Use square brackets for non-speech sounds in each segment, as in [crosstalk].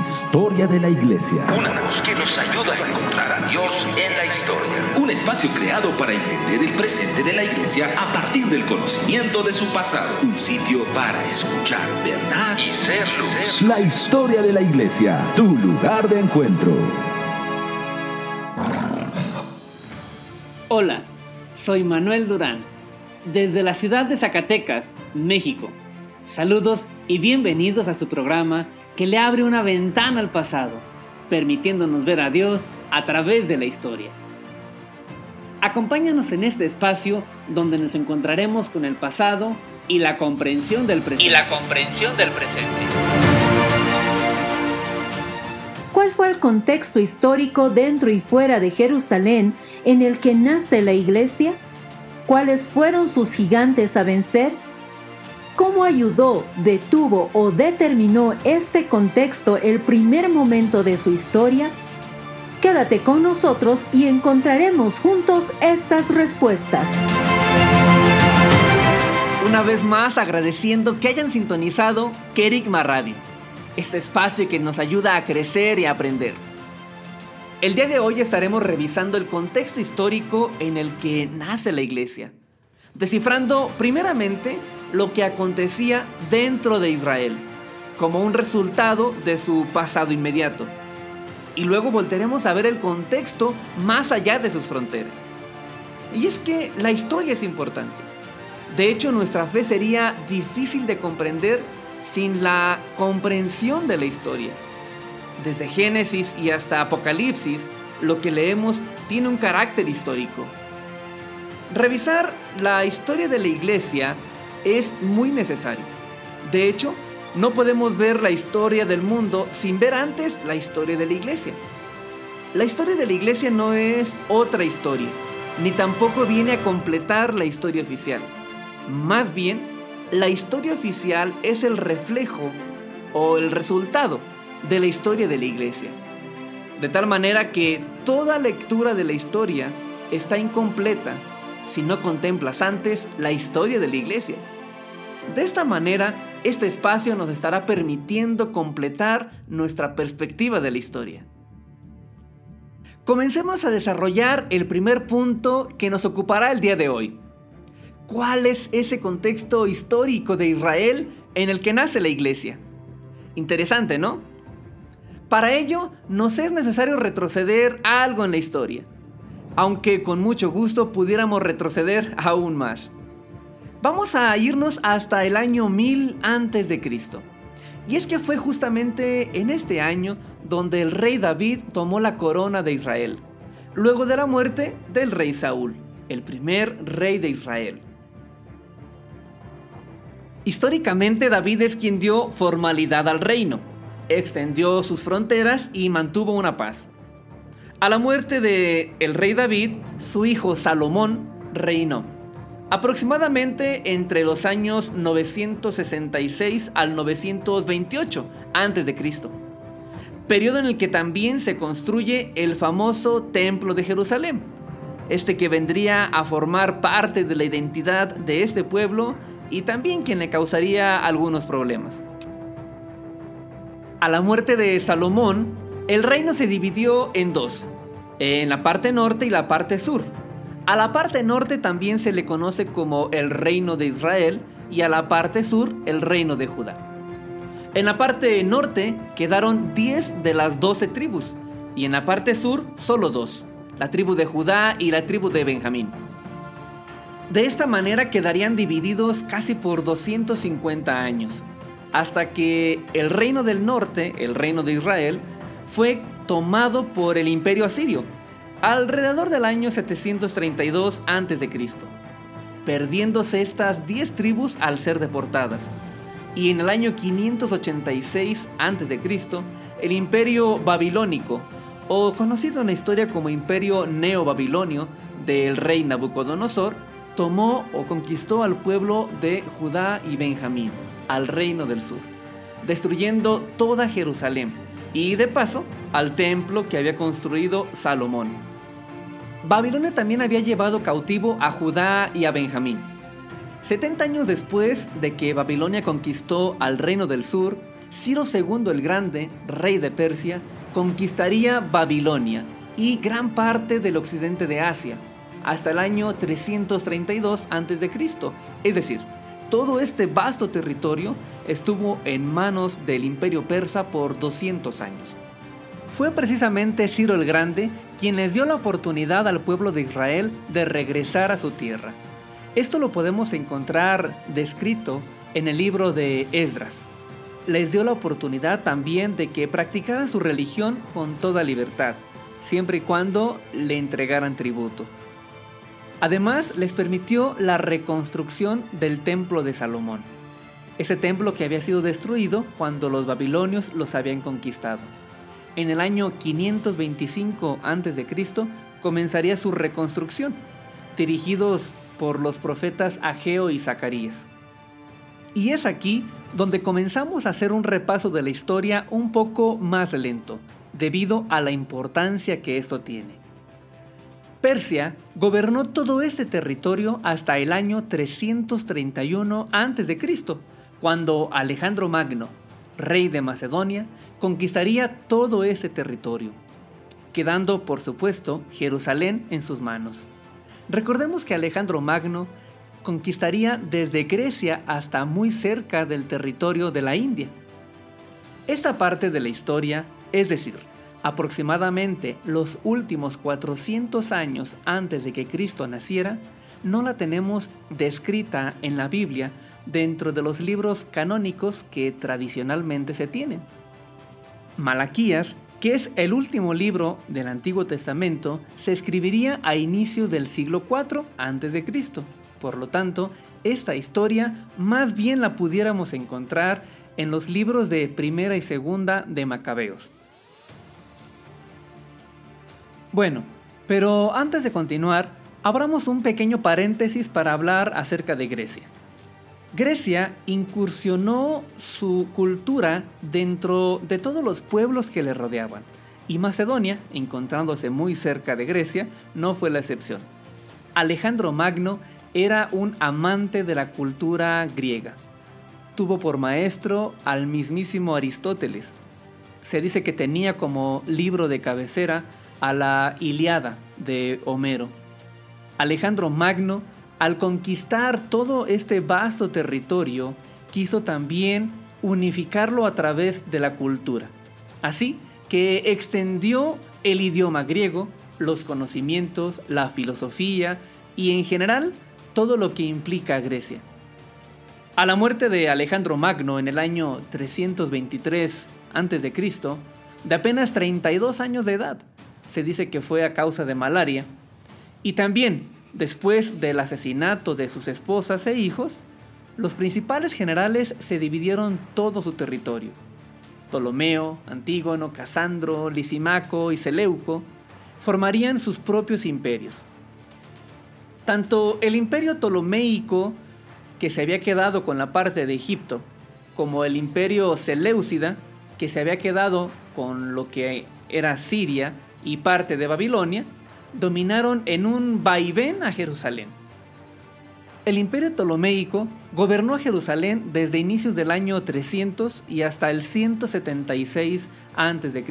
Historia de la Iglesia. Una voz que nos ayuda a encontrar a Dios en la historia. Un espacio creado para entender el presente de la Iglesia a partir del conocimiento de su pasado. Un sitio para escuchar verdad Y ser luz. La Historia de la Iglesia, tu lugar de encuentro. Hola, soy Manuel Durán, desde la ciudad de Zacatecas, México. Saludos y bienvenidos a su programa que le abre una ventana al pasado, permitiéndonos ver a Dios a través de la historia. Acompáñanos en este espacio donde nos encontraremos con el pasado y la comprensión del presente. y la comprensión del presente. ¿Cuál fue el contexto histórico dentro y fuera de Jerusalén en el que nace la iglesia? ¿Cuáles fueron sus gigantes a vencer? ¿Cómo ayudó, detuvo o determinó este contexto el primer momento de su historia? Quédate con nosotros y encontraremos juntos estas respuestas. Una vez más agradeciendo que hayan sintonizado Kerigma Radio, este espacio que nos ayuda a crecer y aprender. El día de hoy estaremos revisando el contexto histórico en el que nace la iglesia, descifrando primeramente lo que acontecía dentro de Israel, como un resultado de su pasado inmediato. Y luego volveremos a ver el contexto más allá de sus fronteras. Y es que la historia es importante. De hecho, nuestra fe sería difícil de comprender sin la comprensión de la historia. Desde Génesis y hasta Apocalipsis, lo que leemos tiene un carácter histórico. Revisar la historia de la iglesia es muy necesario. De hecho, no podemos ver la historia del mundo sin ver antes la historia de la iglesia. La historia de la iglesia no es otra historia, ni tampoco viene a completar la historia oficial. Más bien, la historia oficial es el reflejo o el resultado de la historia de la iglesia. De tal manera que toda lectura de la historia está incompleta si no contemplas antes la historia de la iglesia. De esta manera, este espacio nos estará permitiendo completar nuestra perspectiva de la historia. Comencemos a desarrollar el primer punto que nos ocupará el día de hoy. ¿Cuál es ese contexto histórico de Israel en el que nace la iglesia? Interesante, ¿no? Para ello, nos es necesario retroceder algo en la historia, aunque con mucho gusto pudiéramos retroceder aún más. Vamos a irnos hasta el año 1000 antes de Cristo. Y es que fue justamente en este año donde el rey David tomó la corona de Israel, luego de la muerte del rey Saúl, el primer rey de Israel. Históricamente David es quien dio formalidad al reino, extendió sus fronteras y mantuvo una paz. A la muerte de el rey David, su hijo Salomón reinó, aproximadamente entre los años 966 al 928 a.C., periodo en el que también se construye el famoso Templo de Jerusalén, este que vendría a formar parte de la identidad de este pueblo y también quien le causaría algunos problemas. A la muerte de Salomón, el reino se dividió en dos, en la parte norte y la parte sur. A la parte norte también se le conoce como el reino de Israel y a la parte sur el reino de Judá. En la parte norte quedaron 10 de las 12 tribus y en la parte sur solo dos, la tribu de Judá y la tribu de Benjamín. De esta manera quedarían divididos casi por 250 años, hasta que el reino del norte, el reino de Israel, fue tomado por el imperio asirio, alrededor del año 732 a.C., perdiéndose estas 10 tribus al ser deportadas. Y en el año 586 a.C., el imperio babilónico, o conocido en la historia como imperio neobabilonio del rey Nabucodonosor, tomó o conquistó al pueblo de Judá y Benjamín, al reino del sur, destruyendo toda Jerusalén y de paso al templo que había construido Salomón. Babilonia también había llevado cautivo a Judá y a Benjamín. 70 años después de que Babilonia conquistó al reino del sur, Ciro II el Grande, rey de Persia, conquistaría Babilonia y gran parte del occidente de Asia, hasta el año 332 a.C. Es decir, todo este vasto territorio estuvo en manos del imperio persa por 200 años. Fue precisamente Ciro el Grande quien les dio la oportunidad al pueblo de Israel de regresar a su tierra. Esto lo podemos encontrar descrito en el libro de Esdras. Les dio la oportunidad también de que practicaran su religión con toda libertad, siempre y cuando le entregaran tributo. Además, les permitió la reconstrucción del templo de Salomón, ese templo que había sido destruido cuando los babilonios los habían conquistado. En el año 525 a.C. comenzaría su reconstrucción, dirigidos por los profetas Ageo y Zacarías. Y es aquí donde comenzamos a hacer un repaso de la historia un poco más lento, debido a la importancia que esto tiene. Persia gobernó todo este territorio hasta el año 331 a.C., cuando Alejandro Magno, rey de Macedonia, conquistaría todo ese territorio, quedando por supuesto Jerusalén en sus manos. Recordemos que Alejandro Magno conquistaría desde Grecia hasta muy cerca del territorio de la India. Esta parte de la historia, es decir, aproximadamente los últimos 400 años antes de que Cristo naciera, no la tenemos descrita en la Biblia dentro de los libros canónicos que tradicionalmente se tienen. Malaquías, que es el último libro del Antiguo Testamento, se escribiría a inicios del siglo IV a.C. Por lo tanto, esta historia más bien la pudiéramos encontrar en los libros de Primera y Segunda de Macabeos. Bueno, pero antes de continuar, abramos un pequeño paréntesis para hablar acerca de Grecia. Grecia incursionó su cultura dentro de todos los pueblos que le rodeaban, y Macedonia, encontrándose muy cerca de Grecia, no fue la excepción. Alejandro Magno era un amante de la cultura griega. Tuvo por maestro al mismísimo Aristóteles. Se dice que tenía como libro de cabecera a la Iliada de Homero. Alejandro Magno, al conquistar todo este vasto territorio, quiso también unificarlo a través de la cultura. Así que extendió el idioma griego, los conocimientos, la filosofía y en general todo lo que implica Grecia. A la muerte de Alejandro Magno en el año 323 a.C., de apenas 32 años de edad, se dice que fue a causa de malaria. Y también, después del asesinato de sus esposas e hijos, los principales generales se dividieron todo su territorio. Ptolomeo, Antígono, Casandro, Lisimaco y Seleuco formarían sus propios imperios. Tanto el imperio ptolomeico, que se había quedado con la parte de Egipto, como el imperio Seleucida, que se había quedado con lo que era Siria, y parte de Babilonia dominaron en un vaivén a Jerusalén. El imperio ptolomeico gobernó Jerusalén desde inicios del año 300 y hasta el 176 a.C.,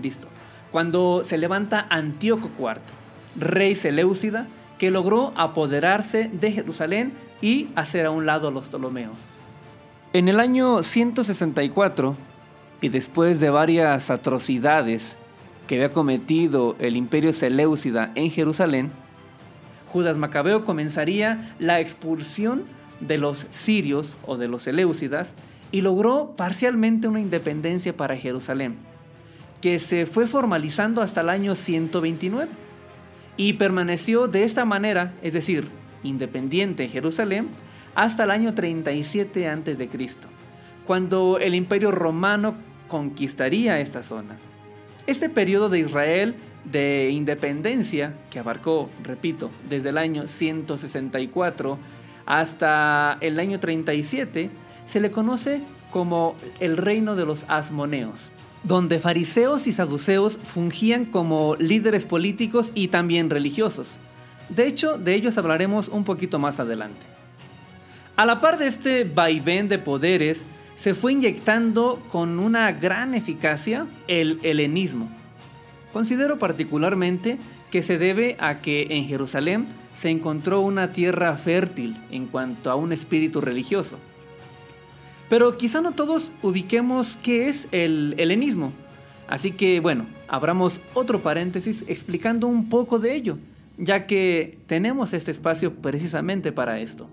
cuando se levanta Antíoco IV, rey Seleucida, que logró apoderarse de Jerusalén y hacer a un lado a los ptolomeos. En el año 164, y después de varias atrocidades que había cometido el imperio Seleucida en Jerusalén, Judas Macabeo comenzaría la expulsión de los sirios o de los Seleucidas y logró parcialmente una independencia para Jerusalén, que se fue formalizando hasta el año 129 y permaneció de esta manera, es decir, independiente en Jerusalén, hasta el año 37 a.C., cuando el imperio romano conquistaría esta zona. Este periodo de Israel de independencia, que abarcó, repito, desde el año 164 hasta el año 37, se le conoce como el reino de los asmoneos, donde fariseos y saduceos fungían como líderes políticos y también religiosos. De hecho, de ellos hablaremos un poquito más adelante. A la par de este vaivén de poderes, se fue inyectando con una gran eficacia el helenismo. Considero particularmente que se debe a que en Jerusalén se encontró una tierra fértil en cuanto a un espíritu religioso. Pero quizá no todos ubiquemos qué es el helenismo. Así que bueno, abramos otro paréntesis explicando un poco de ello, ya que tenemos este espacio precisamente para esto.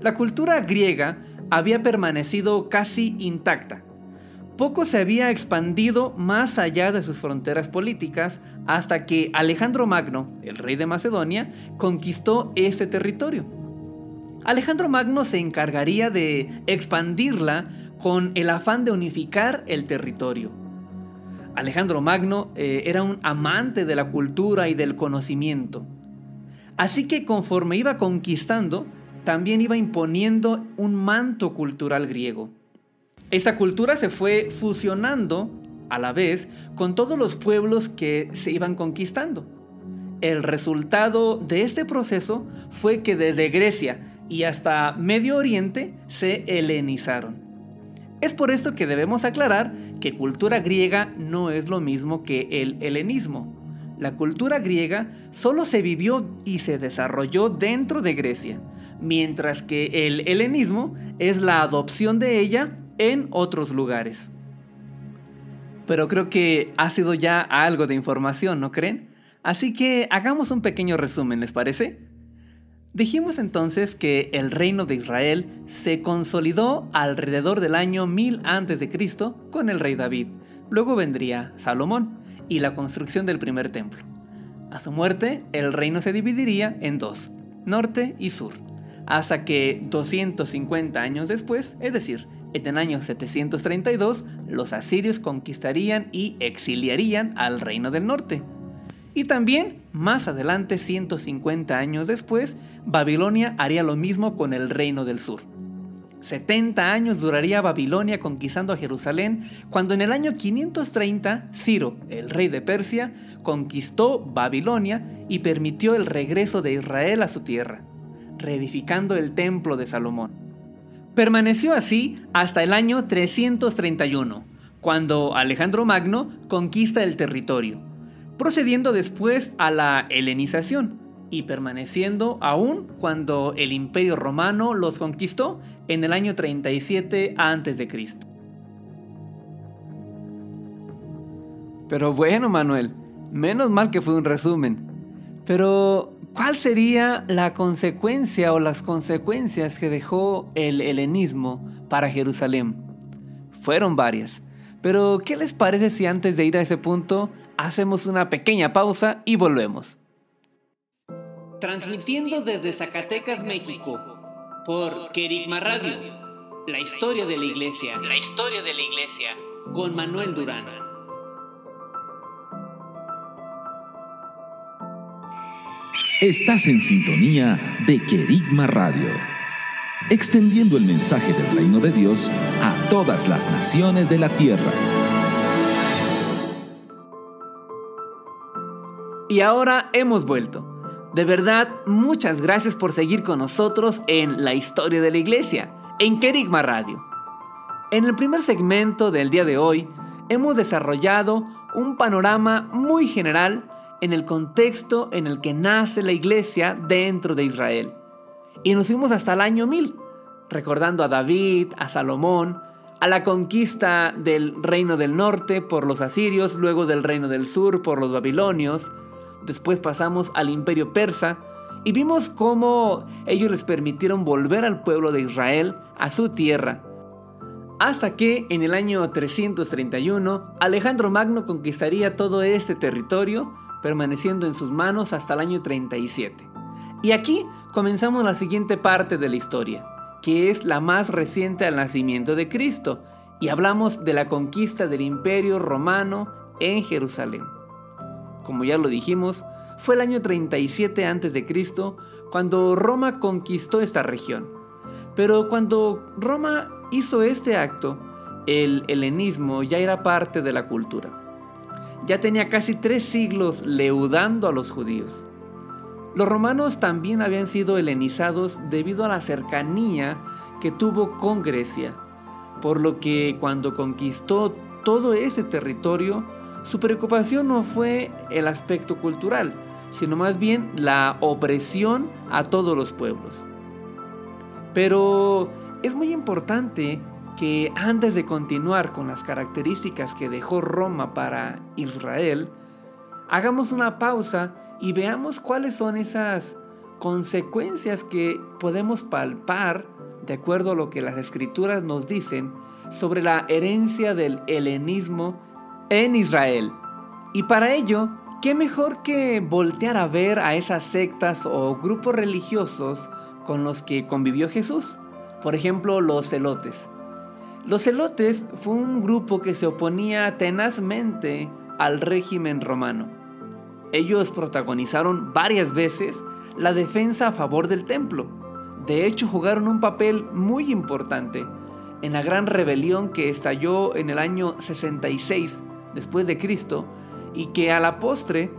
La cultura griega había permanecido casi intacta. Poco se había expandido más allá de sus fronteras políticas hasta que Alejandro Magno, el rey de Macedonia, conquistó ese territorio. Alejandro Magno se encargaría de expandirla con el afán de unificar el territorio. Alejandro Magno eh, era un amante de la cultura y del conocimiento. Así que conforme iba conquistando, también iba imponiendo un manto cultural griego. Esa cultura se fue fusionando a la vez con todos los pueblos que se iban conquistando. El resultado de este proceso fue que desde Grecia y hasta Medio Oriente se helenizaron. Es por esto que debemos aclarar que cultura griega no es lo mismo que el helenismo. La cultura griega solo se vivió y se desarrolló dentro de Grecia, mientras que el helenismo es la adopción de ella en otros lugares. Pero creo que ha sido ya algo de información, ¿no creen? Así que hagamos un pequeño resumen, ¿les parece? Dijimos entonces que el reino de Israel se consolidó alrededor del año 1000 a.C. con el rey David. Luego vendría Salomón y la construcción del primer templo. A su muerte, el reino se dividiría en dos, norte y sur, hasta que 250 años después, es decir, en el año 732, los asirios conquistarían y exiliarían al reino del norte, y también, más adelante, 150 años después, Babilonia haría lo mismo con el reino del sur. 70 años duraría Babilonia conquistando a Jerusalén, cuando en el año 530 Ciro, el rey de Persia, conquistó Babilonia y permitió el regreso de Israel a su tierra, reedificando el templo de Salomón. Permaneció así hasta el año 331, cuando Alejandro Magno conquista el territorio procediendo después a la helenización y permaneciendo aún cuando el imperio romano los conquistó en el año 37 a.C. Pero bueno, Manuel, menos mal que fue un resumen. Pero, ¿cuál sería la consecuencia o las consecuencias que dejó el helenismo para Jerusalén? Fueron varias. Pero, ¿qué les parece si antes de ir a ese punto hacemos una pequeña pausa y volvemos? Transmitiendo desde Zacatecas, México, por Kerigma Radio, la historia de la iglesia. La historia de la iglesia. Con Manuel Durán. Estás en sintonía de Kerigma Radio extendiendo el mensaje del reino de Dios a todas las naciones de la tierra. Y ahora hemos vuelto. De verdad, muchas gracias por seguir con nosotros en la historia de la iglesia, en Kerigma Radio. En el primer segmento del día de hoy, hemos desarrollado un panorama muy general en el contexto en el que nace la iglesia dentro de Israel. Y nos fuimos hasta el año 1000, recordando a David, a Salomón, a la conquista del reino del norte por los asirios, luego del reino del sur por los babilonios, después pasamos al imperio persa y vimos cómo ellos les permitieron volver al pueblo de Israel a su tierra. Hasta que en el año 331 Alejandro Magno conquistaría todo este territorio, permaneciendo en sus manos hasta el año 37. Y aquí comenzamos la siguiente parte de la historia que es la más reciente al nacimiento de Cristo, y hablamos de la conquista del imperio romano en Jerusalén. Como ya lo dijimos, fue el año 37 a.C. cuando Roma conquistó esta región. Pero cuando Roma hizo este acto, el helenismo ya era parte de la cultura. Ya tenía casi tres siglos leudando a los judíos. Los romanos también habían sido helenizados debido a la cercanía que tuvo con Grecia. por lo que cuando conquistó todo ese territorio, su preocupación no fue el aspecto cultural, sino más bien la opresión a todos los pueblos. Pero es muy importante que antes de continuar con las características que dejó Roma para Israel, hagamos una pausa y veamos cuáles son esas consecuencias que podemos palpar de acuerdo a lo que las escrituras nos dicen sobre la herencia del helenismo en Israel. Y para ello, ¿qué mejor que voltear a ver a esas sectas o grupos religiosos con los que convivió Jesús? Por ejemplo, los celotes. Los celotes fue un grupo que se oponía tenazmente al régimen romano. Ellos protagonizaron varias veces la defensa a favor del templo. De hecho, jugaron un papel muy importante en la gran rebelión que estalló en el año 66 después de Cristo y que a la postre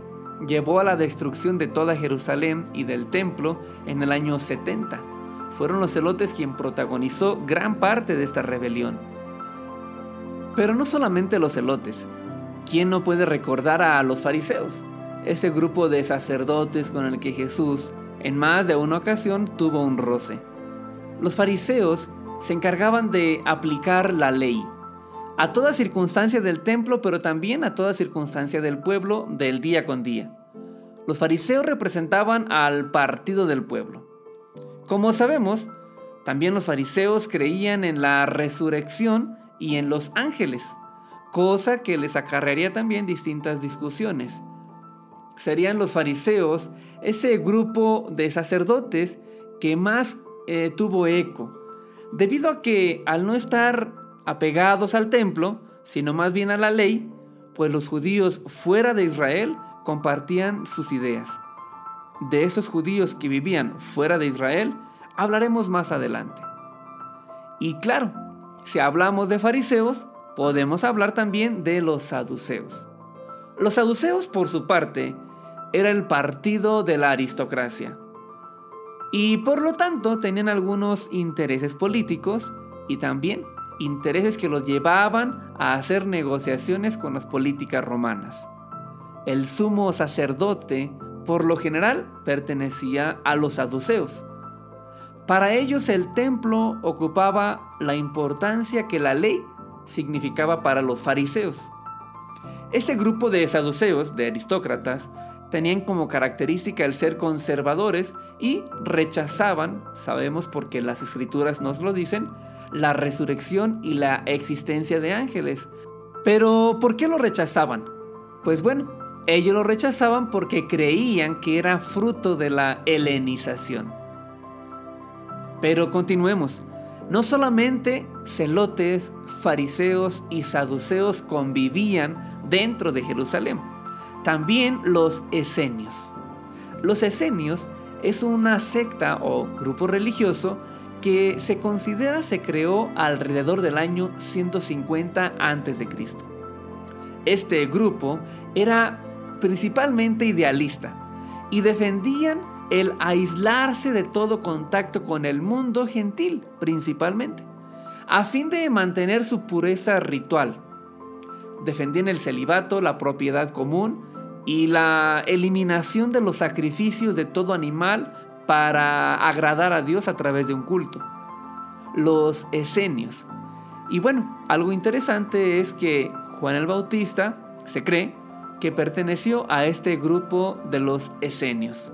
llevó a la destrucción de toda Jerusalén y del templo en el año 70. Fueron los celotes quien protagonizó gran parte de esta rebelión. Pero no solamente los celotes. ¿Quién no puede recordar a los fariseos? Ese grupo de sacerdotes con el que Jesús en más de una ocasión tuvo un roce. Los fariseos se encargaban de aplicar la ley a toda circunstancia del templo, pero también a toda circunstancia del pueblo del día con día. Los fariseos representaban al partido del pueblo. Como sabemos, también los fariseos creían en la resurrección y en los ángeles, cosa que les acarrearía también distintas discusiones. Serían los fariseos ese grupo de sacerdotes que más eh, tuvo eco, debido a que al no estar apegados al templo, sino más bien a la ley, pues los judíos fuera de Israel compartían sus ideas. De esos judíos que vivían fuera de Israel, hablaremos más adelante. Y claro, si hablamos de fariseos, podemos hablar también de los saduceos. Los saduceos, por su parte, era el partido de la aristocracia. Y por lo tanto tenían algunos intereses políticos y también intereses que los llevaban a hacer negociaciones con las políticas romanas. El sumo sacerdote, por lo general, pertenecía a los saduceos. Para ellos el templo ocupaba la importancia que la ley significaba para los fariseos. Este grupo de saduceos, de aristócratas, tenían como característica el ser conservadores y rechazaban, sabemos porque las escrituras nos lo dicen, la resurrección y la existencia de ángeles. Pero, ¿por qué lo rechazaban? Pues bueno, ellos lo rechazaban porque creían que era fruto de la helenización. Pero continuemos. No solamente celotes, fariseos y saduceos convivían dentro de Jerusalén, también los esenios. Los esenios es una secta o grupo religioso que se considera se creó alrededor del año 150 a.C. Este grupo era principalmente idealista y defendían el aislarse de todo contacto con el mundo gentil principalmente, a fin de mantener su pureza ritual. Defendían el celibato, la propiedad común y la eliminación de los sacrificios de todo animal para agradar a Dios a través de un culto. Los esenios. Y bueno, algo interesante es que Juan el Bautista se cree que perteneció a este grupo de los esenios.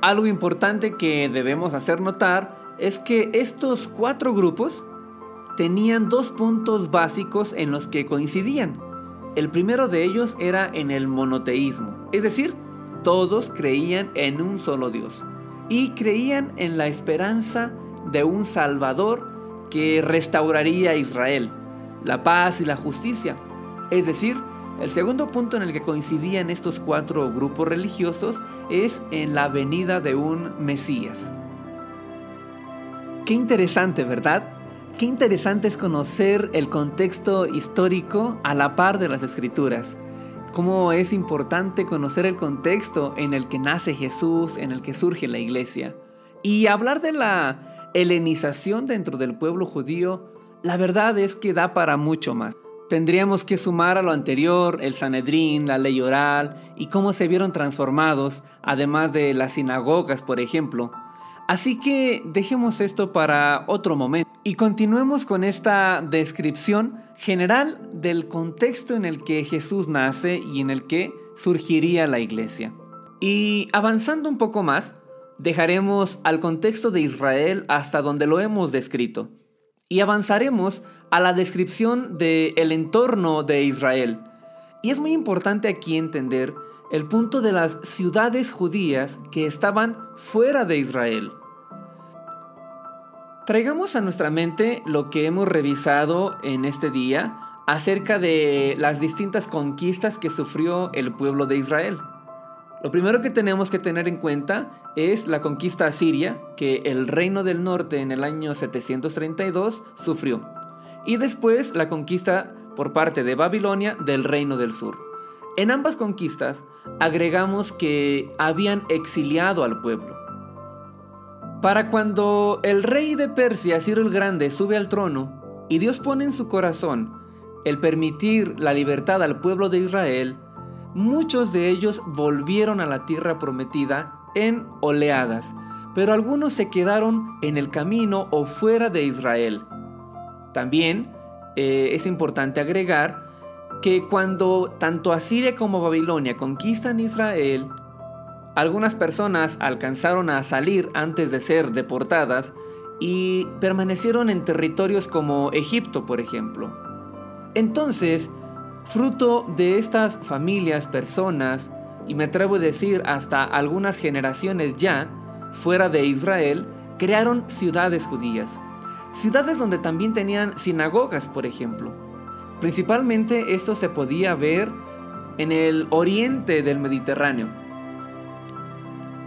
Algo importante que debemos hacer notar es que estos cuatro grupos tenían dos puntos básicos en los que coincidían. El primero de ellos era en el monoteísmo, es decir, todos creían en un solo Dios y creían en la esperanza de un Salvador que restauraría a Israel, la paz y la justicia. Es decir, el segundo punto en el que coincidían estos cuatro grupos religiosos es en la venida de un Mesías. Qué interesante, ¿verdad? Qué interesante es conocer el contexto histórico a la par de las escrituras cómo es importante conocer el contexto en el que nace Jesús, en el que surge la iglesia. Y hablar de la helenización dentro del pueblo judío la verdad es que da para mucho más. Tendríamos que sumar a lo anterior el Sanedrín, la ley oral y cómo se vieron transformados, además de las sinagogas, por ejemplo. Así que dejemos esto para otro momento y continuemos con esta descripción general del contexto en el que Jesús nace y en el que surgiría la iglesia. Y avanzando un poco más, dejaremos al contexto de Israel hasta donde lo hemos descrito y avanzaremos a la descripción del entorno de Israel. Y es muy importante aquí entender el punto de las ciudades judías que estaban fuera de Israel. Traigamos a nuestra mente lo que hemos revisado en este día acerca de las distintas conquistas que sufrió el pueblo de Israel. Lo primero que tenemos que tener en cuenta es la conquista asiria que el reino del norte en el año 732 sufrió. Y después la conquista por parte de Babilonia del reino del sur. En ambas conquistas agregamos que habían exiliado al pueblo. Para cuando el rey de Persia, Ciro el Grande, sube al trono y Dios pone en su corazón el permitir la libertad al pueblo de Israel, muchos de ellos volvieron a la tierra prometida en oleadas, pero algunos se quedaron en el camino o fuera de Israel. También eh, es importante agregar que cuando tanto Asiria como Babilonia conquistan Israel, algunas personas alcanzaron a salir antes de ser deportadas y permanecieron en territorios como Egipto, por ejemplo. Entonces, Fruto de estas familias, personas, y me atrevo a decir hasta algunas generaciones ya, fuera de Israel, crearon ciudades judías. Ciudades donde también tenían sinagogas, por ejemplo. Principalmente esto se podía ver en el oriente del Mediterráneo.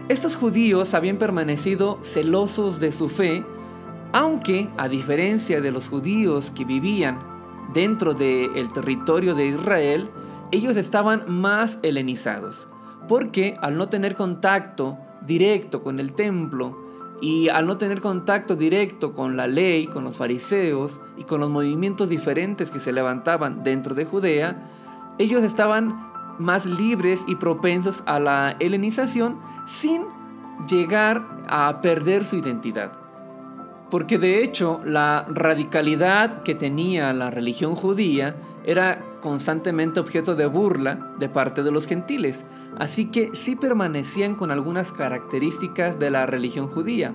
Estos judíos habían permanecido celosos de su fe, aunque a diferencia de los judíos que vivían dentro del territorio de Israel, ellos estaban más helenizados, porque al no tener contacto directo con el templo y al no tener contacto directo con la ley, con los fariseos y con los movimientos diferentes que se levantaban dentro de Judea, ellos estaban más libres y propensos a la helenización sin llegar a perder su identidad. Porque de hecho la radicalidad que tenía la religión judía era constantemente objeto de burla de parte de los gentiles, así que sí permanecían con algunas características de la religión judía.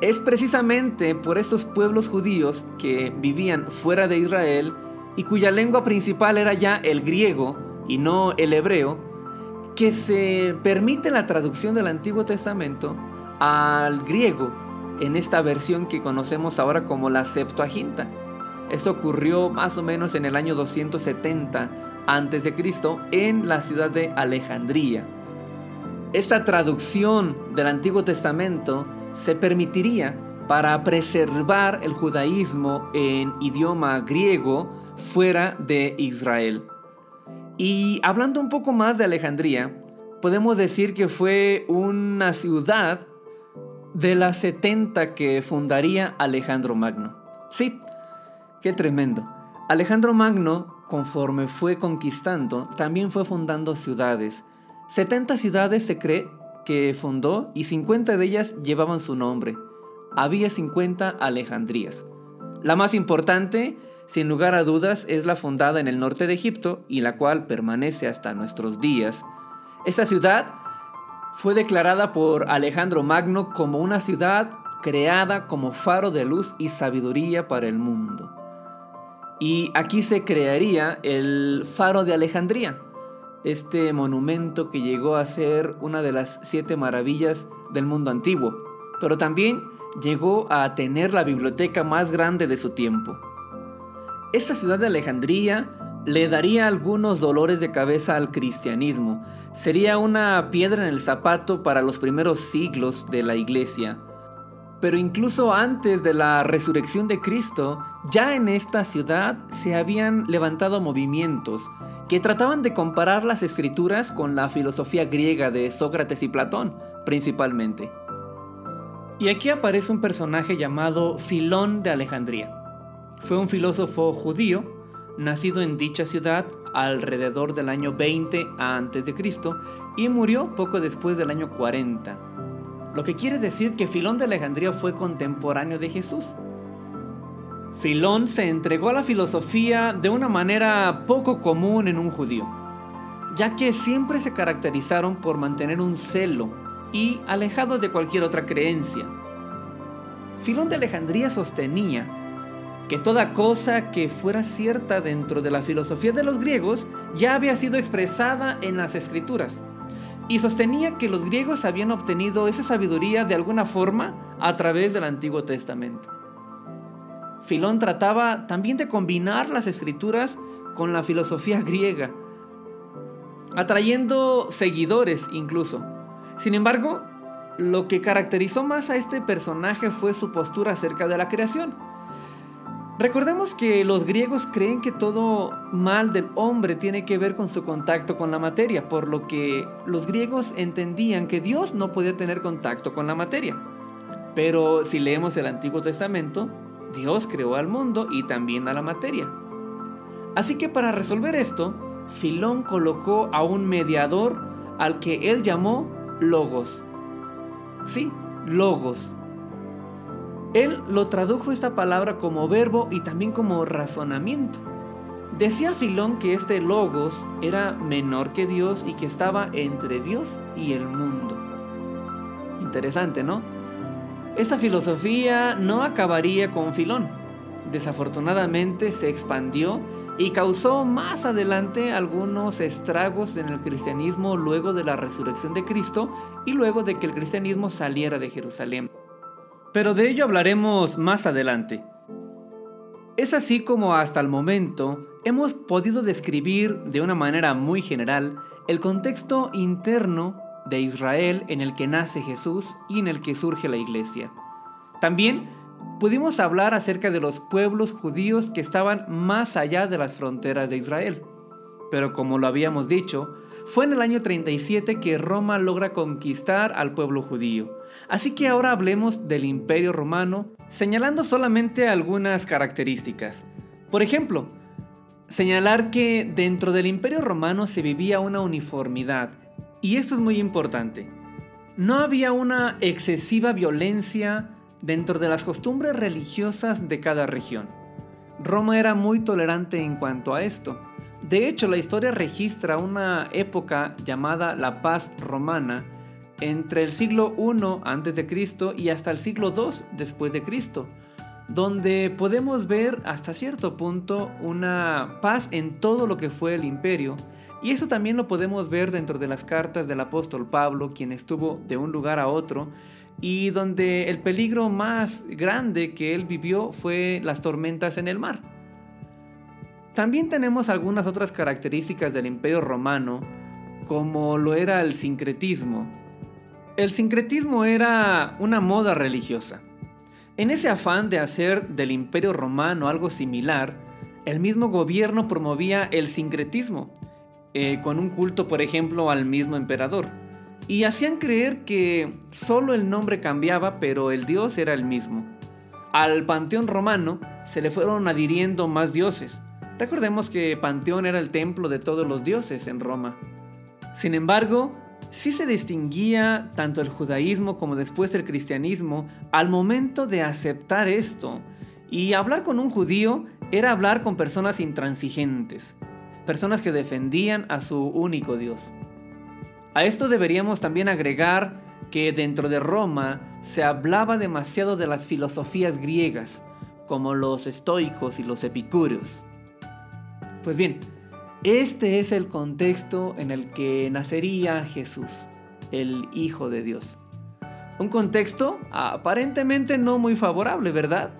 Es precisamente por estos pueblos judíos que vivían fuera de Israel y cuya lengua principal era ya el griego y no el hebreo, que se permite la traducción del Antiguo Testamento al griego en esta versión que conocemos ahora como la Septuaginta. Esto ocurrió más o menos en el año 270 a.C. en la ciudad de Alejandría. Esta traducción del Antiguo Testamento se permitiría para preservar el judaísmo en idioma griego fuera de Israel. Y hablando un poco más de Alejandría, podemos decir que fue una ciudad de las 70 que fundaría Alejandro Magno. Sí, qué tremendo. Alejandro Magno, conforme fue conquistando, también fue fundando ciudades. 70 ciudades se cree que fundó y 50 de ellas llevaban su nombre. Había 50 Alejandrías. La más importante, sin lugar a dudas, es la fundada en el norte de Egipto y la cual permanece hasta nuestros días. Esa ciudad fue declarada por Alejandro Magno como una ciudad creada como faro de luz y sabiduría para el mundo. Y aquí se crearía el faro de Alejandría, este monumento que llegó a ser una de las siete maravillas del mundo antiguo, pero también llegó a tener la biblioteca más grande de su tiempo. Esta ciudad de Alejandría le daría algunos dolores de cabeza al cristianismo. Sería una piedra en el zapato para los primeros siglos de la iglesia. Pero incluso antes de la resurrección de Cristo, ya en esta ciudad se habían levantado movimientos que trataban de comparar las escrituras con la filosofía griega de Sócrates y Platón, principalmente. Y aquí aparece un personaje llamado Filón de Alejandría. Fue un filósofo judío, nacido en dicha ciudad alrededor del año 20 a.C. y murió poco después del año 40. Lo que quiere decir que Filón de Alejandría fue contemporáneo de Jesús. Filón se entregó a la filosofía de una manera poco común en un judío, ya que siempre se caracterizaron por mantener un celo y alejados de cualquier otra creencia. Filón de Alejandría sostenía que toda cosa que fuera cierta dentro de la filosofía de los griegos ya había sido expresada en las escrituras, y sostenía que los griegos habían obtenido esa sabiduría de alguna forma a través del Antiguo Testamento. Filón trataba también de combinar las escrituras con la filosofía griega, atrayendo seguidores incluso. Sin embargo, lo que caracterizó más a este personaje fue su postura acerca de la creación. Recordemos que los griegos creen que todo mal del hombre tiene que ver con su contacto con la materia, por lo que los griegos entendían que Dios no podía tener contacto con la materia. Pero si leemos el Antiguo Testamento, Dios creó al mundo y también a la materia. Así que para resolver esto, Filón colocó a un mediador al que él llamó logos. Sí, logos. Él lo tradujo esta palabra como verbo y también como razonamiento. Decía Filón que este logos era menor que Dios y que estaba entre Dios y el mundo. Interesante, ¿no? Esta filosofía no acabaría con Filón. Desafortunadamente se expandió y causó más adelante algunos estragos en el cristianismo luego de la resurrección de Cristo y luego de que el cristianismo saliera de Jerusalén. Pero de ello hablaremos más adelante. Es así como hasta el momento hemos podido describir de una manera muy general el contexto interno de Israel en el que nace Jesús y en el que surge la iglesia. También pudimos hablar acerca de los pueblos judíos que estaban más allá de las fronteras de Israel. Pero como lo habíamos dicho, fue en el año 37 que Roma logra conquistar al pueblo judío. Así que ahora hablemos del imperio romano, señalando solamente algunas características. Por ejemplo, señalar que dentro del imperio romano se vivía una uniformidad, y esto es muy importante. No había una excesiva violencia dentro de las costumbres religiosas de cada región. Roma era muy tolerante en cuanto a esto. De hecho, la historia registra una época llamada la paz romana entre el siglo I a.C. y hasta el siglo II después de Cristo, donde podemos ver hasta cierto punto una paz en todo lo que fue el imperio, y eso también lo podemos ver dentro de las cartas del apóstol Pablo, quien estuvo de un lugar a otro, y donde el peligro más grande que él vivió fue las tormentas en el mar. También tenemos algunas otras características del imperio romano, como lo era el sincretismo. El sincretismo era una moda religiosa. En ese afán de hacer del imperio romano algo similar, el mismo gobierno promovía el sincretismo, eh, con un culto, por ejemplo, al mismo emperador y hacían creer que solo el nombre cambiaba, pero el dios era el mismo. Al panteón romano se le fueron adhiriendo más dioses. Recordemos que Panteón era el templo de todos los dioses en Roma. Sin embargo, sí se distinguía tanto el judaísmo como después el cristianismo al momento de aceptar esto. Y hablar con un judío era hablar con personas intransigentes, personas que defendían a su único Dios. A esto deberíamos también agregar que dentro de Roma se hablaba demasiado de las filosofías griegas, como los estoicos y los epicúreos. Pues bien, este es el contexto en el que nacería Jesús, el Hijo de Dios. Un contexto aparentemente no muy favorable, ¿verdad?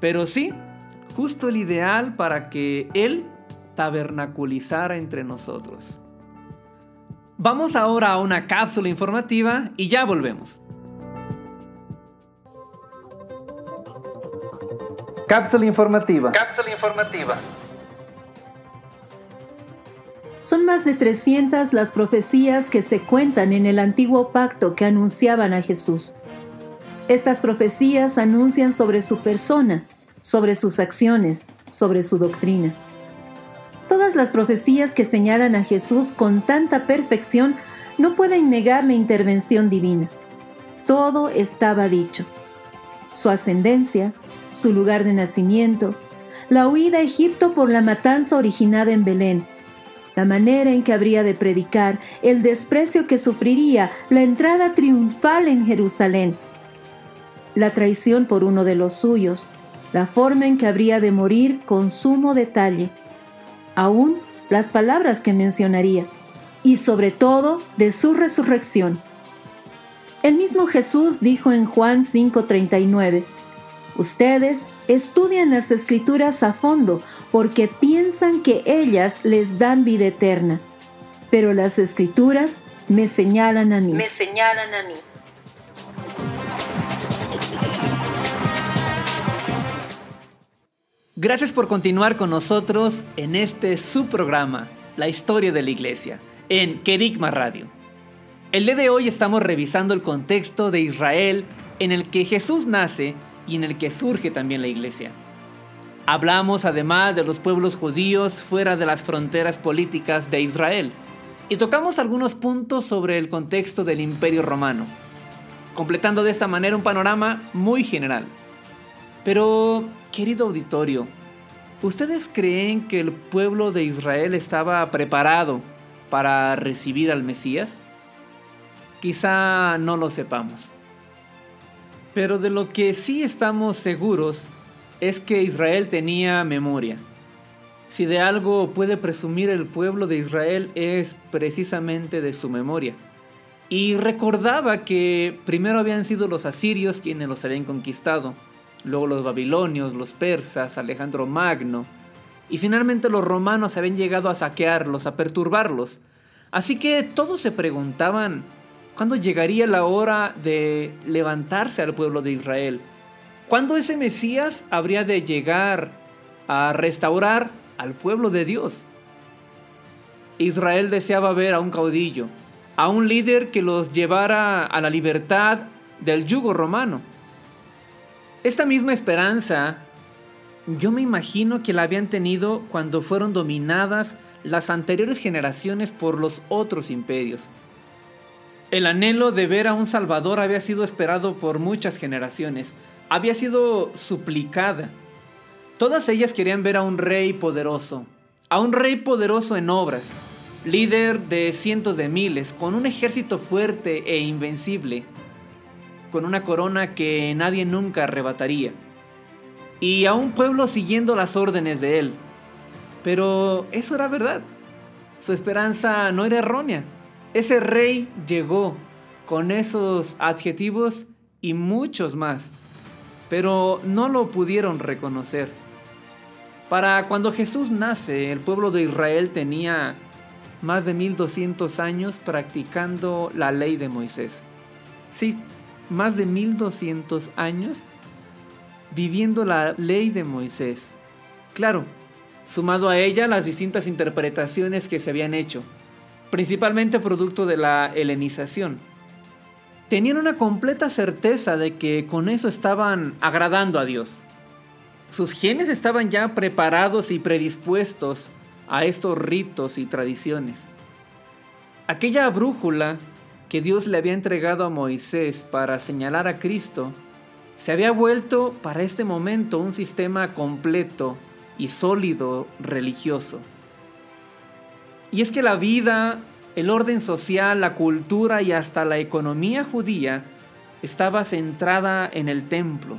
Pero sí, justo el ideal para que Él tabernaculizara entre nosotros. Vamos ahora a una cápsula informativa y ya volvemos. Cápsula informativa. Cápsula informativa. Son más de 300 las profecías que se cuentan en el antiguo pacto que anunciaban a Jesús. Estas profecías anuncian sobre su persona, sobre sus acciones, sobre su doctrina. Todas las profecías que señalan a Jesús con tanta perfección no pueden negar la intervención divina. Todo estaba dicho. Su ascendencia, su lugar de nacimiento, la huida a Egipto por la matanza originada en Belén, la manera en que habría de predicar, el desprecio que sufriría, la entrada triunfal en Jerusalén, la traición por uno de los suyos, la forma en que habría de morir con sumo detalle, aún las palabras que mencionaría, y sobre todo de su resurrección. El mismo Jesús dijo en Juan 5:39, Ustedes estudian las escrituras a fondo porque piensan que ellas les dan vida eterna, pero las escrituras me señalan a mí. Me señalan a mí. Gracias por continuar con nosotros en este su programa, La historia de la iglesia, en Kerigma Radio. El día de hoy estamos revisando el contexto de Israel en el que Jesús nace y en el que surge también la iglesia. Hablamos además de los pueblos judíos fuera de las fronteras políticas de Israel y tocamos algunos puntos sobre el contexto del imperio romano, completando de esta manera un panorama muy general. Pero, querido auditorio, ¿ustedes creen que el pueblo de Israel estaba preparado para recibir al Mesías? Quizá no lo sepamos. Pero de lo que sí estamos seguros es que Israel tenía memoria. Si de algo puede presumir el pueblo de Israel es precisamente de su memoria. Y recordaba que primero habían sido los asirios quienes los habían conquistado luego los babilonios, los persas, Alejandro Magno, y finalmente los romanos habían llegado a saquearlos, a perturbarlos. Así que todos se preguntaban cuándo llegaría la hora de levantarse al pueblo de Israel. ¿Cuándo ese Mesías habría de llegar a restaurar al pueblo de Dios? Israel deseaba ver a un caudillo, a un líder que los llevara a la libertad del yugo romano. Esta misma esperanza yo me imagino que la habían tenido cuando fueron dominadas las anteriores generaciones por los otros imperios. El anhelo de ver a un Salvador había sido esperado por muchas generaciones, había sido suplicada. Todas ellas querían ver a un rey poderoso, a un rey poderoso en obras, líder de cientos de miles, con un ejército fuerte e invencible, con una corona que nadie nunca arrebataría, y a un pueblo siguiendo las órdenes de él. Pero eso era verdad. Su esperanza no era errónea. Ese rey llegó con esos adjetivos y muchos más, pero no lo pudieron reconocer. Para cuando Jesús nace, el pueblo de Israel tenía más de 1200 años practicando la ley de Moisés. Sí, más de 1200 años viviendo la ley de Moisés. Claro, sumado a ella las distintas interpretaciones que se habían hecho, principalmente producto de la helenización. Tenían una completa certeza de que con eso estaban agradando a Dios. Sus genes estaban ya preparados y predispuestos a estos ritos y tradiciones. Aquella brújula que Dios le había entregado a Moisés para señalar a Cristo, se había vuelto para este momento un sistema completo y sólido religioso. Y es que la vida, el orden social, la cultura y hasta la economía judía estaba centrada en el templo.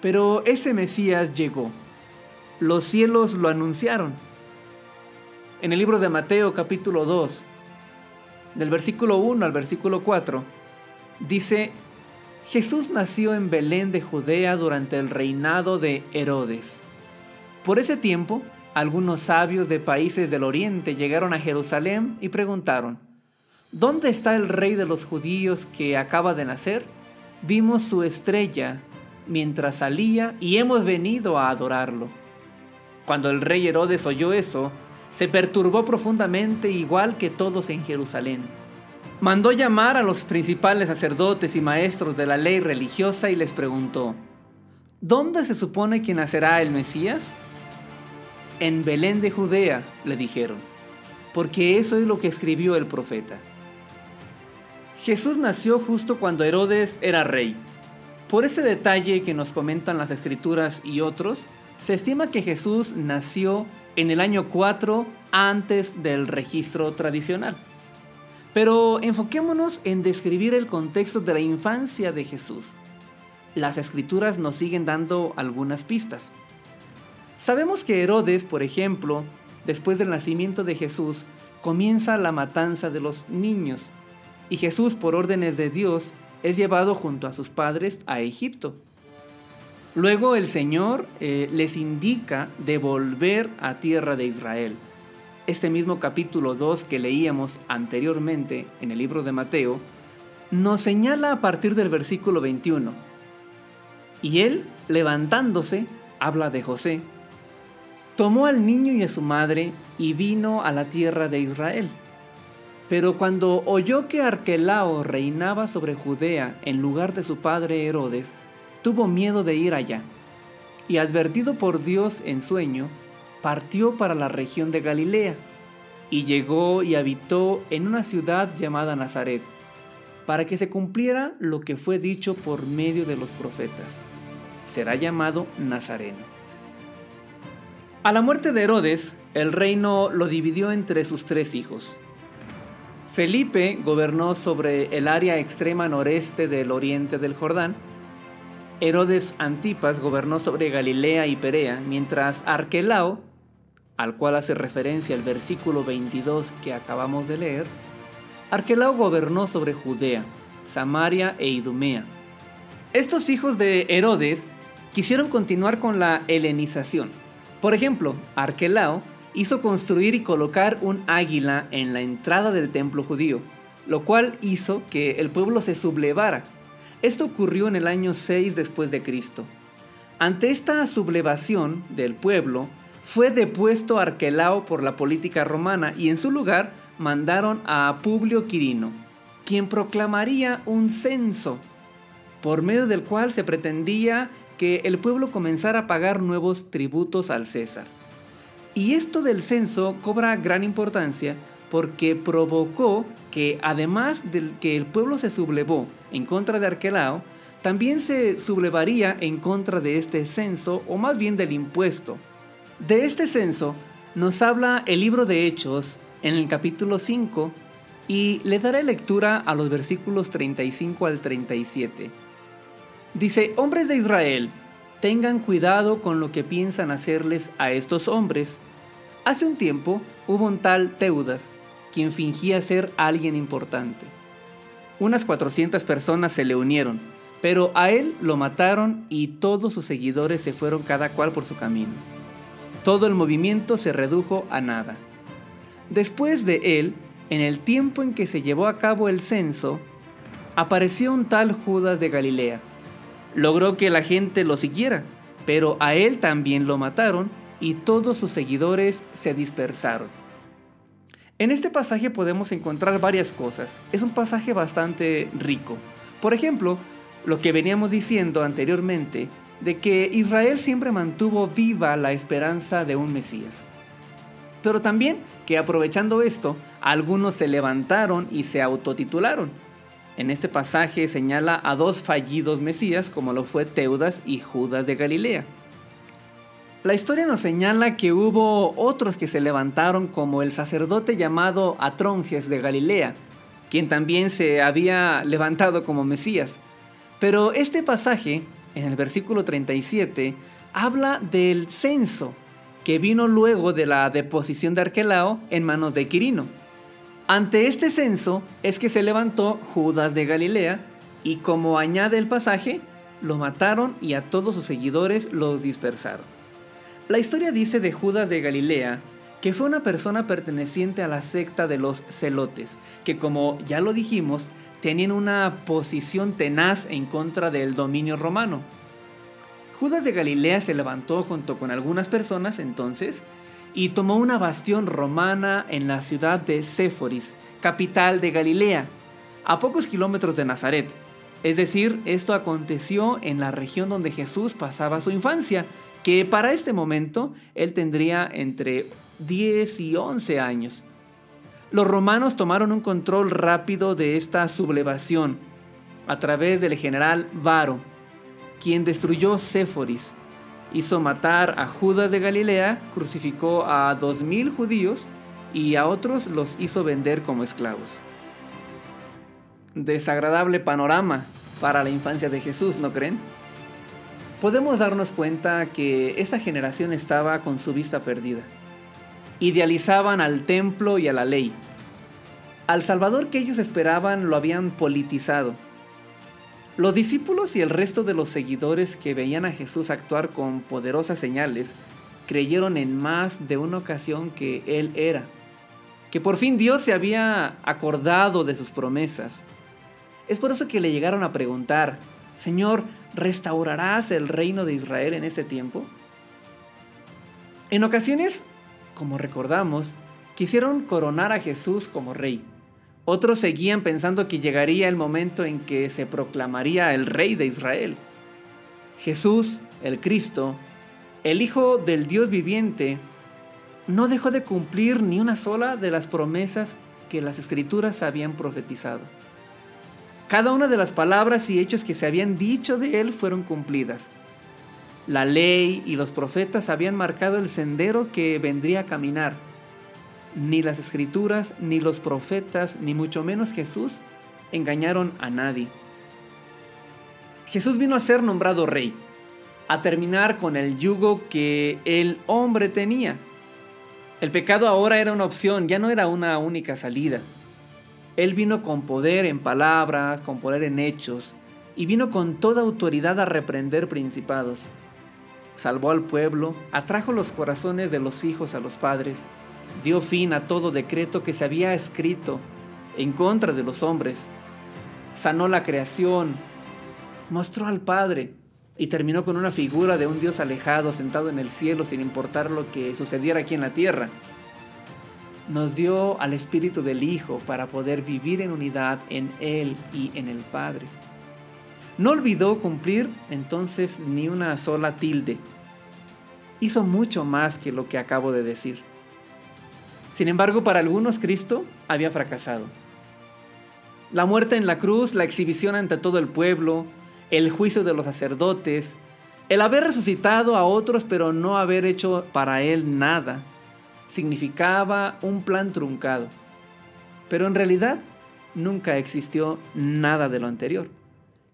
Pero ese Mesías llegó. Los cielos lo anunciaron. En el libro de Mateo capítulo 2, del versículo 1 al versículo 4, dice, Jesús nació en Belén de Judea durante el reinado de Herodes. Por ese tiempo, algunos sabios de países del oriente llegaron a Jerusalén y preguntaron, ¿Dónde está el rey de los judíos que acaba de nacer? Vimos su estrella mientras salía y hemos venido a adorarlo. Cuando el rey Herodes oyó eso, se perturbó profundamente igual que todos en Jerusalén. Mandó llamar a los principales sacerdotes y maestros de la ley religiosa y les preguntó, ¿Dónde se supone que nacerá el Mesías? En Belén de Judea, le dijeron, porque eso es lo que escribió el profeta. Jesús nació justo cuando Herodes era rey. Por ese detalle que nos comentan las escrituras y otros, se estima que Jesús nació en el año 4 antes del registro tradicional. Pero enfoquémonos en describir el contexto de la infancia de Jesús. Las escrituras nos siguen dando algunas pistas. Sabemos que Herodes, por ejemplo, después del nacimiento de Jesús, comienza la matanza de los niños, y Jesús, por órdenes de Dios, es llevado junto a sus padres a Egipto. Luego el Señor eh, les indica de volver a tierra de Israel. Este mismo capítulo 2 que leíamos anteriormente en el libro de Mateo, nos señala a partir del versículo 21. Y él, levantándose, habla de José, tomó al niño y a su madre y vino a la tierra de Israel. Pero cuando oyó que Arquelao reinaba sobre Judea en lugar de su padre Herodes, tuvo miedo de ir allá, y advertido por Dios en sueño, partió para la región de Galilea, y llegó y habitó en una ciudad llamada Nazaret, para que se cumpliera lo que fue dicho por medio de los profetas. Será llamado Nazareno. A la muerte de Herodes, el reino lo dividió entre sus tres hijos. Felipe gobernó sobre el área extrema noreste del oriente del Jordán, Herodes Antipas gobernó sobre Galilea y Perea, mientras Arquelao, al cual hace referencia el versículo 22 que acabamos de leer, Arquelao gobernó sobre Judea, Samaria e Idumea. Estos hijos de Herodes quisieron continuar con la helenización. Por ejemplo, Arquelao hizo construir y colocar un águila en la entrada del templo judío, lo cual hizo que el pueblo se sublevara esto ocurrió en el año 6 después de Cristo. Ante esta sublevación del pueblo, fue depuesto Arquelao por la política romana y en su lugar mandaron a Publio Quirino, quien proclamaría un censo, por medio del cual se pretendía que el pueblo comenzara a pagar nuevos tributos al César. Y esto del censo cobra gran importancia porque provocó que además de que el pueblo se sublevó en contra de Arquelao, también se sublevaría en contra de este censo, o más bien del impuesto. De este censo nos habla el libro de Hechos en el capítulo 5 y le daré lectura a los versículos 35 al 37. Dice, hombres de Israel, tengan cuidado con lo que piensan hacerles a estos hombres. Hace un tiempo hubo un tal Teudas, quien fingía ser alguien importante. Unas 400 personas se le unieron, pero a él lo mataron y todos sus seguidores se fueron cada cual por su camino. Todo el movimiento se redujo a nada. Después de él, en el tiempo en que se llevó a cabo el censo, apareció un tal Judas de Galilea. Logró que la gente lo siguiera, pero a él también lo mataron y todos sus seguidores se dispersaron. En este pasaje podemos encontrar varias cosas. Es un pasaje bastante rico. Por ejemplo, lo que veníamos diciendo anteriormente, de que Israel siempre mantuvo viva la esperanza de un Mesías. Pero también que aprovechando esto, algunos se levantaron y se autotitularon. En este pasaje señala a dos fallidos Mesías como lo fue Teudas y Judas de Galilea. La historia nos señala que hubo otros que se levantaron como el sacerdote llamado Atronjes de Galilea, quien también se había levantado como Mesías. Pero este pasaje, en el versículo 37, habla del censo que vino luego de la deposición de Arquelao en manos de Quirino. Ante este censo es que se levantó Judas de Galilea y como añade el pasaje, lo mataron y a todos sus seguidores los dispersaron. La historia dice de Judas de Galilea que fue una persona perteneciente a la secta de los celotes, que como ya lo dijimos, tenían una posición tenaz en contra del dominio romano. Judas de Galilea se levantó junto con algunas personas entonces y tomó una bastión romana en la ciudad de Séforis, capital de Galilea, a pocos kilómetros de Nazaret. Es decir, esto aconteció en la región donde Jesús pasaba su infancia, que para este momento él tendría entre 10 y 11 años. Los romanos tomaron un control rápido de esta sublevación a través del general Varo, quien destruyó Séforis, hizo matar a Judas de Galilea, crucificó a dos mil judíos y a otros los hizo vender como esclavos. Desagradable panorama para la infancia de Jesús, ¿no creen? Podemos darnos cuenta que esta generación estaba con su vista perdida. Idealizaban al templo y a la ley. Al Salvador que ellos esperaban lo habían politizado los discípulos y el resto de los seguidores que veían a Jesús actuar con poderosas señales creyeron en más de una ocasión que Él era, que por fin Dios se había acordado de sus promesas. Es por eso que le llegaron a preguntar, Señor, ¿restaurarás el reino de Israel en este tiempo? En ocasiones, como recordamos, quisieron coronar a Jesús como rey. Otros seguían pensando que llegaría el momento en que se proclamaría el rey de Israel. Jesús, el Cristo, el Hijo del Dios viviente, no dejó de cumplir ni una sola de las promesas que las escrituras habían profetizado. Cada una de las palabras y hechos que se habían dicho de él fueron cumplidas. La ley y los profetas habían marcado el sendero que vendría a caminar ni las escrituras, ni los profetas, ni mucho menos Jesús engañaron a nadie. Jesús vino a ser nombrado rey, a terminar con el yugo que el hombre tenía. El pecado ahora era una opción, ya no era una única salida. Él vino con poder en palabras, con poder en hechos, y vino con toda autoridad a reprender principados. Salvó al pueblo, atrajo los corazones de los hijos a los padres, dio fin a todo decreto que se había escrito en contra de los hombres, sanó la creación, mostró al Padre y terminó con una figura de un Dios alejado, sentado en el cielo sin importar lo que sucediera aquí en la tierra. Nos dio al Espíritu del Hijo para poder vivir en unidad en Él y en el Padre. No olvidó cumplir entonces ni una sola tilde. Hizo mucho más que lo que acabo de decir. Sin embargo, para algunos Cristo había fracasado. La muerte en la cruz, la exhibición ante todo el pueblo, el juicio de los sacerdotes, el haber resucitado a otros pero no haber hecho para él nada, significaba un plan truncado. Pero en realidad nunca existió nada de lo anterior.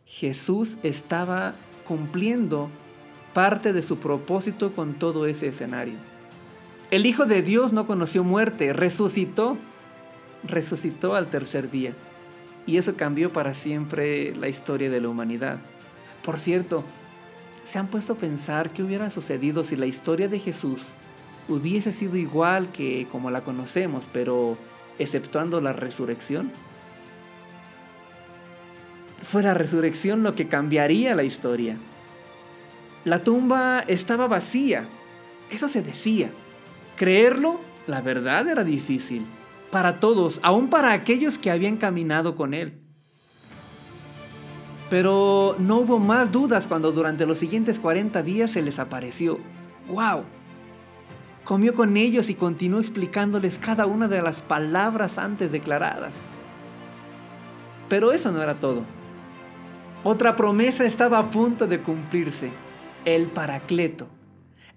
Jesús estaba cumpliendo parte de su propósito con todo ese escenario. El Hijo de Dios no conoció muerte, resucitó, resucitó al tercer día. Y eso cambió para siempre la historia de la humanidad. Por cierto, ¿se han puesto a pensar qué hubiera sucedido si la historia de Jesús hubiese sido igual que como la conocemos, pero exceptuando la resurrección? Fue la resurrección lo que cambiaría la historia. La tumba estaba vacía, eso se decía. Creerlo, la verdad era difícil. Para todos, aún para aquellos que habían caminado con él. Pero no hubo más dudas cuando durante los siguientes 40 días se les apareció. ¡Wow! Comió con ellos y continuó explicándoles cada una de las palabras antes declaradas. Pero eso no era todo. Otra promesa estaba a punto de cumplirse, el Paracleto.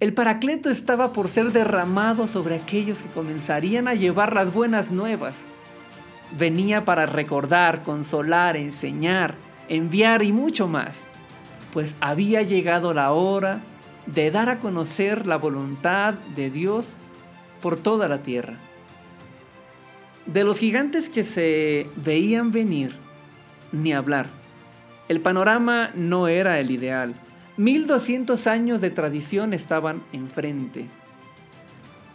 El Paracleto estaba por ser derramado sobre aquellos que comenzarían a llevar las buenas nuevas. Venía para recordar, consolar, enseñar, enviar y mucho más, pues había llegado la hora de dar a conocer la voluntad de Dios por toda la tierra. De los gigantes que se veían venir, ni hablar. El panorama no era el ideal 1200 años de tradición estaban enfrente.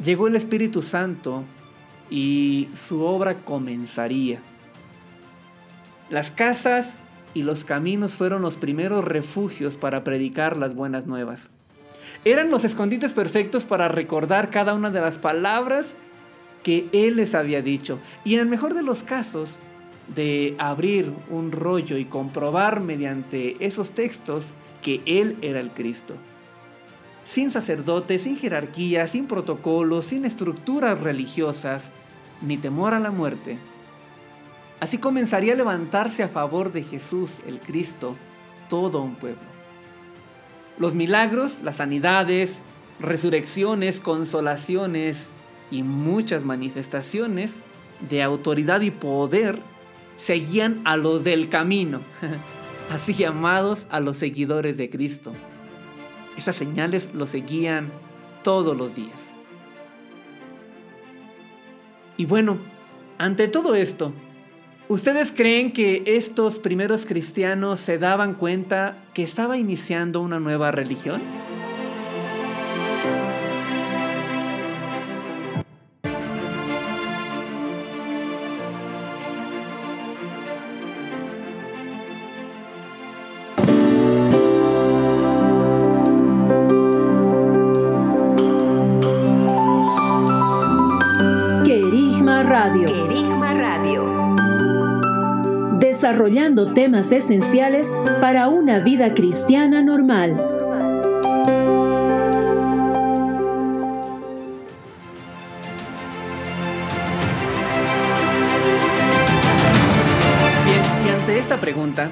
Llegó el Espíritu Santo y su obra comenzaría. Las casas y los caminos fueron los primeros refugios para predicar las buenas nuevas. Eran los escondites perfectos para recordar cada una de las palabras que Él les había dicho. Y en el mejor de los casos, de abrir un rollo y comprobar mediante esos textos que Él era el Cristo. Sin sacerdotes, sin jerarquía, sin protocolos, sin estructuras religiosas, ni temor a la muerte. Así comenzaría a levantarse a favor de Jesús, el Cristo, todo un pueblo. Los milagros, las sanidades, resurrecciones, consolaciones y muchas manifestaciones de autoridad y poder seguían a los del camino, [laughs] así llamados a los seguidores de Cristo. Esas señales los seguían todos los días. Y bueno, ante todo esto, ¿ustedes creen que estos primeros cristianos se daban cuenta que estaba iniciando una nueva religión? Temas esenciales para una vida cristiana normal. Y ante esta pregunta,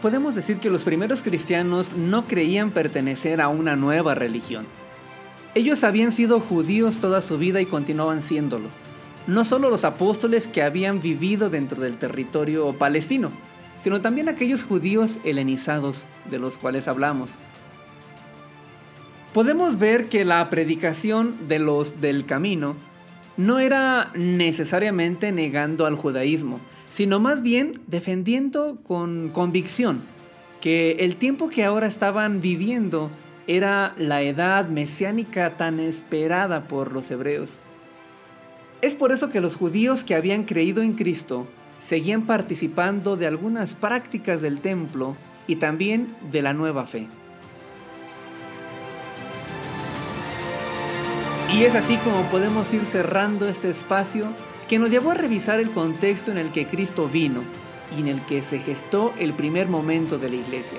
podemos decir que los primeros cristianos no creían pertenecer a una nueva religión. Ellos habían sido judíos toda su vida y continuaban siéndolo no solo los apóstoles que habían vivido dentro del territorio palestino, sino también aquellos judíos helenizados de los cuales hablamos. Podemos ver que la predicación de los del camino no era necesariamente negando al judaísmo, sino más bien defendiendo con convicción que el tiempo que ahora estaban viviendo era la edad mesiánica tan esperada por los hebreos. Es por eso que los judíos que habían creído en Cristo seguían participando de algunas prácticas del templo y también de la nueva fe. Y es así como podemos ir cerrando este espacio que nos llevó a revisar el contexto en el que Cristo vino y en el que se gestó el primer momento de la iglesia.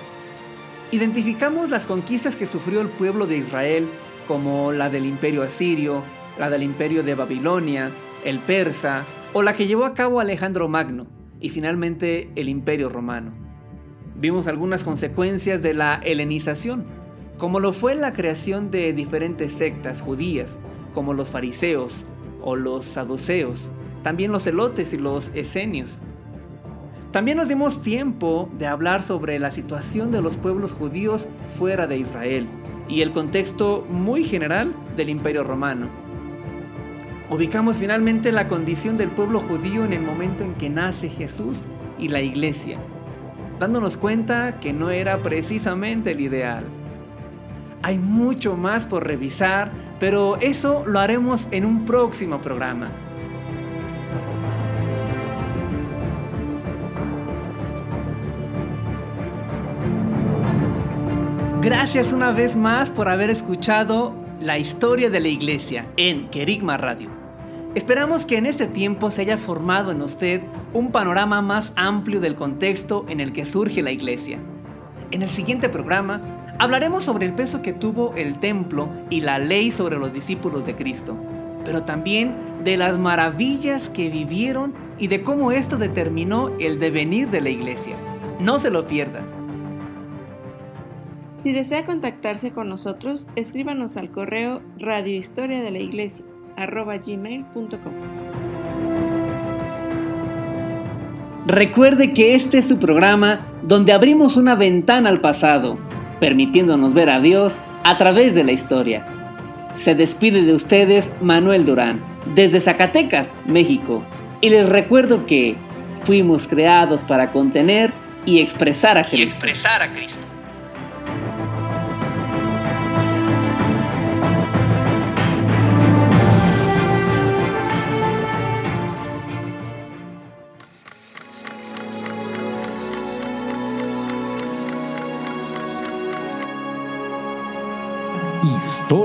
Identificamos las conquistas que sufrió el pueblo de Israel como la del imperio asirio, la del imperio de Babilonia, el persa o la que llevó a cabo Alejandro Magno y finalmente el imperio romano. Vimos algunas consecuencias de la helenización, como lo fue la creación de diferentes sectas judías, como los fariseos o los saduceos, también los elotes y los esenios. También nos dimos tiempo de hablar sobre la situación de los pueblos judíos fuera de Israel y el contexto muy general del imperio romano ubicamos finalmente la condición del pueblo judío en el momento en que nace Jesús y la iglesia, dándonos cuenta que no era precisamente el ideal. Hay mucho más por revisar, pero eso lo haremos en un próximo programa. Gracias una vez más por haber escuchado la historia de la iglesia en Kerigma Radio. Esperamos que en este tiempo se haya formado en usted un panorama más amplio del contexto en el que surge la iglesia. En el siguiente programa hablaremos sobre el peso que tuvo el templo y la ley sobre los discípulos de Cristo, pero también de las maravillas que vivieron y de cómo esto determinó el devenir de la iglesia. No se lo pierda. Si desea contactarse con nosotros, escríbanos al correo radiohistoria de la iglesia Recuerde que este es su programa donde abrimos una ventana al pasado, permitiéndonos ver a Dios a través de la historia. Se despide de ustedes Manuel Durán, desde Zacatecas, México, y les recuerdo que fuimos creados para contener y expresar a Cristo. Y expresar a Cristo.